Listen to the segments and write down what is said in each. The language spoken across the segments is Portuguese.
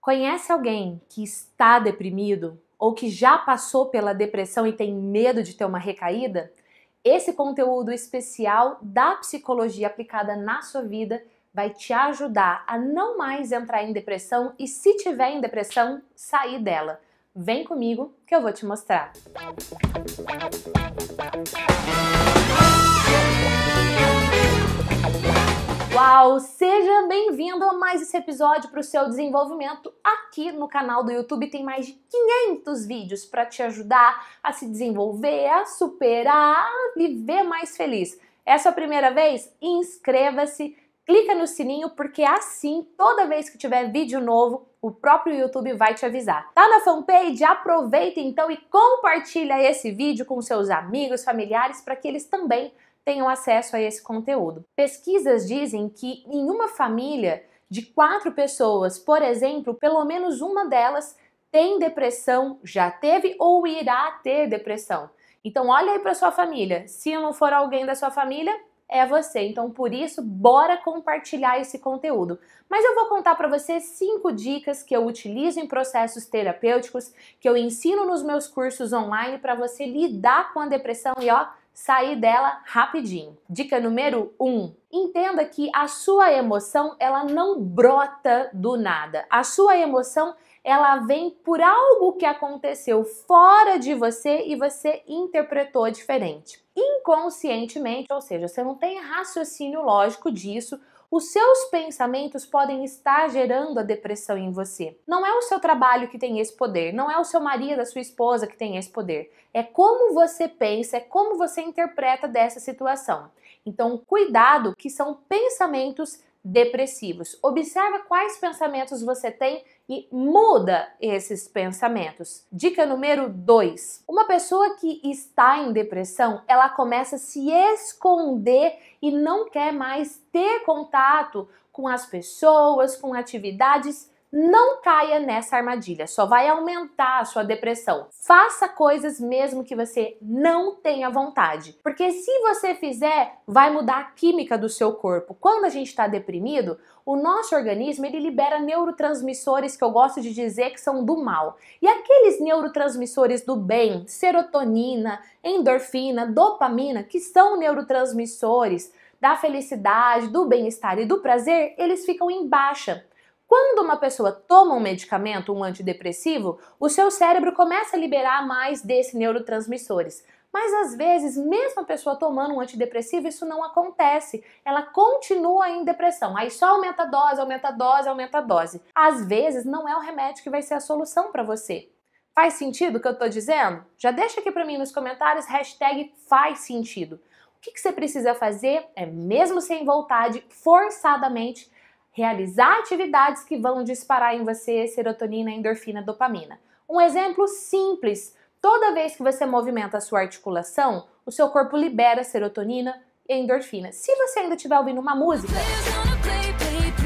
Conhece alguém que está deprimido ou que já passou pela depressão e tem medo de ter uma recaída? Esse conteúdo especial da psicologia aplicada na sua vida vai te ajudar a não mais entrar em depressão e, se tiver em depressão, sair dela. Vem comigo que eu vou te mostrar. Uau! Seja bem-vindo a mais esse episódio para o seu desenvolvimento. Aqui no canal do YouTube tem mais de 500 vídeos para te ajudar a se desenvolver, a superar, a viver mais feliz. É a primeira vez? Inscreva-se, clica no sininho porque assim, toda vez que tiver vídeo novo, o próprio YouTube vai te avisar. Tá na fanpage? Aproveita então e compartilha esse vídeo com seus amigos, familiares para que eles também tenham acesso a esse conteúdo. Pesquisas dizem que em uma família de quatro pessoas, por exemplo, pelo menos uma delas tem depressão, já teve ou irá ter depressão. Então, olha aí para sua família. Se não for alguém da sua família, é você. Então, por isso, bora compartilhar esse conteúdo. Mas eu vou contar para você cinco dicas que eu utilizo em processos terapêuticos, que eu ensino nos meus cursos online para você lidar com a depressão e ó, sair dela rapidinho. Dica número 1. Um, entenda que a sua emoção ela não brota do nada. A sua emoção ela vem por algo que aconteceu fora de você e você interpretou diferente. Inconscientemente, ou seja, você não tem raciocínio lógico disso, os seus pensamentos podem estar gerando a depressão em você. Não é o seu trabalho que tem esse poder, não é o seu marido, a sua esposa que tem esse poder. É como você pensa, é como você interpreta dessa situação. Então, cuidado que são pensamentos depressivos. Observa quais pensamentos você tem e muda esses pensamentos. Dica número 2. Uma pessoa que está em depressão, ela começa a se esconder e não quer mais ter contato com as pessoas, com atividades não caia nessa armadilha, só vai aumentar a sua depressão. Faça coisas mesmo que você não tenha vontade, porque se você fizer, vai mudar a química do seu corpo. Quando a gente está deprimido, o nosso organismo ele libera neurotransmissores que eu gosto de dizer que são do mal. E aqueles neurotransmissores do bem, serotonina, endorfina, dopamina, que são neurotransmissores da felicidade, do bem-estar e do prazer, eles ficam em baixa. Quando uma pessoa toma um medicamento, um antidepressivo, o seu cérebro começa a liberar mais desses neurotransmissores. Mas às vezes, mesmo a pessoa tomando um antidepressivo, isso não acontece. Ela continua em depressão. Aí só aumenta a dose, aumenta a dose, aumenta a dose. Às vezes, não é o remédio que vai ser a solução para você. Faz sentido o que eu estou dizendo? Já deixa aqui para mim nos comentários, hashtag faz sentido. O que, que você precisa fazer é, mesmo sem vontade, forçadamente, realizar atividades que vão disparar em você serotonina, endorfina, dopamina. Um exemplo simples: toda vez que você movimenta a sua articulação, o seu corpo libera serotonina e endorfina. Se você ainda estiver ouvindo uma música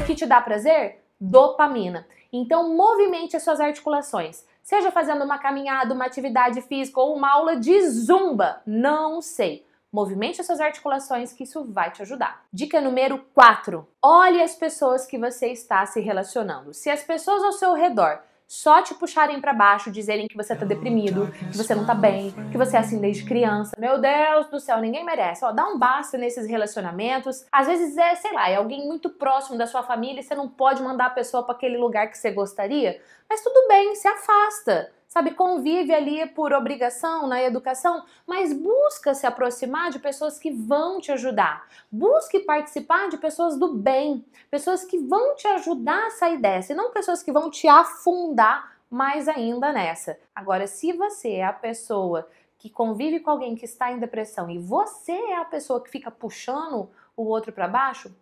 que te dá prazer, dopamina. Então, movimente as suas articulações. Seja fazendo uma caminhada, uma atividade física ou uma aula de zumba, não sei. Movimente as suas articulações que isso vai te ajudar. Dica número 4. Olhe as pessoas que você está se relacionando. Se as pessoas ao seu redor só te puxarem para baixo, dizerem que você tá deprimido, que você não tá bem, que você é assim desde criança. Meu Deus do céu, ninguém merece. Ó, dá um basta nesses relacionamentos. Às vezes é, sei lá, é alguém muito próximo da sua família e você não pode mandar a pessoa para aquele lugar que você gostaria, mas tudo bem, se afasta sabe, convive ali por obrigação na educação, mas busca se aproximar de pessoas que vão te ajudar. Busque participar de pessoas do bem, pessoas que vão te ajudar a sair dessa, e não pessoas que vão te afundar mais ainda nessa. Agora, se você é a pessoa que convive com alguém que está em depressão e você é a pessoa que fica puxando o outro para baixo,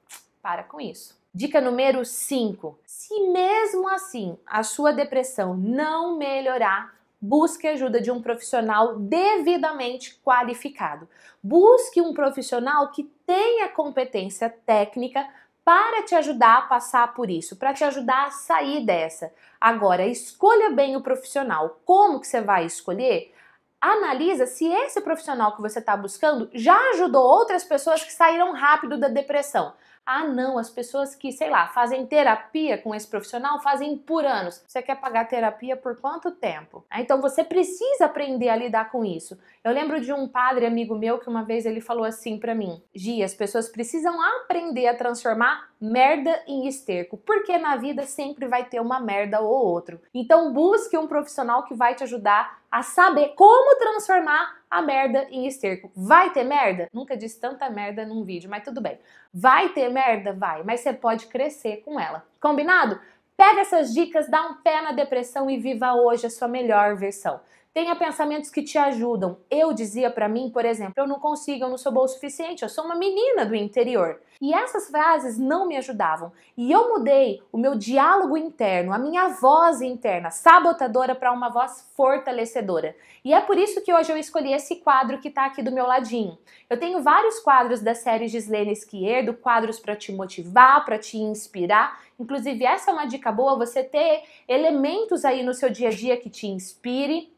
para com isso. Dica número 5. Se mesmo assim a sua depressão não melhorar, busque ajuda de um profissional devidamente qualificado. Busque um profissional que tenha competência técnica para te ajudar a passar por isso, para te ajudar a sair dessa. Agora, escolha bem o profissional. Como que você vai escolher? Analisa se esse profissional que você está buscando já ajudou outras pessoas que saíram rápido da depressão. Ah, não, as pessoas que, sei lá, fazem terapia com esse profissional fazem por anos. Você quer pagar terapia por quanto tempo? Ah, então você precisa aprender a lidar com isso. Eu lembro de um padre amigo meu que uma vez ele falou assim para mim: Gia, as pessoas precisam aprender a transformar merda em esterco, porque na vida sempre vai ter uma merda ou outro. Então busque um profissional que vai te ajudar a saber como transformar a merda em esterco. Vai ter merda? Nunca disse tanta merda num vídeo, mas tudo bem. Vai ter merda? Vai, mas você pode crescer com ela. Combinado? Pega essas dicas, dá um pé na depressão e viva hoje a sua melhor versão. Tenha pensamentos que te ajudam. Eu dizia para mim, por exemplo, eu não consigo, eu não sou boa o suficiente, eu sou uma menina do interior. E essas frases não me ajudavam. E eu mudei o meu diálogo interno, a minha voz interna, sabotadora, para uma voz fortalecedora. E é por isso que hoje eu escolhi esse quadro que está aqui do meu ladinho. Eu tenho vários quadros da série Gislene Esquerdo, quadros para te motivar, para te inspirar. Inclusive, essa é uma dica boa, você ter elementos aí no seu dia a dia que te inspire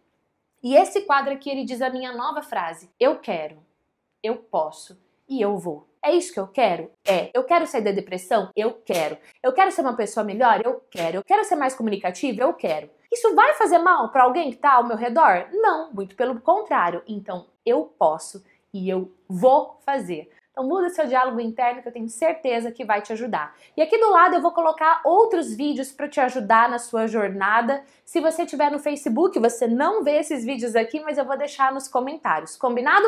e esse quadro aqui ele diz a minha nova frase: Eu quero, eu posso e eu vou. É isso que eu quero? É. Eu quero sair da depressão? Eu quero. Eu quero ser uma pessoa melhor? Eu quero. Eu quero ser mais comunicativa? Eu quero. Isso vai fazer mal para alguém que está ao meu redor? Não, muito pelo contrário. Então eu posso e eu vou fazer. Então muda seu diálogo interno que eu tenho certeza que vai te ajudar. E aqui do lado eu vou colocar outros vídeos para te ajudar na sua jornada. Se você estiver no Facebook, você não vê esses vídeos aqui, mas eu vou deixar nos comentários. Combinado?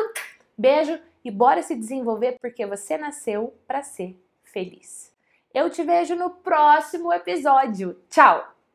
Beijo e bora se desenvolver porque você nasceu para ser feliz. Eu te vejo no próximo episódio. Tchau!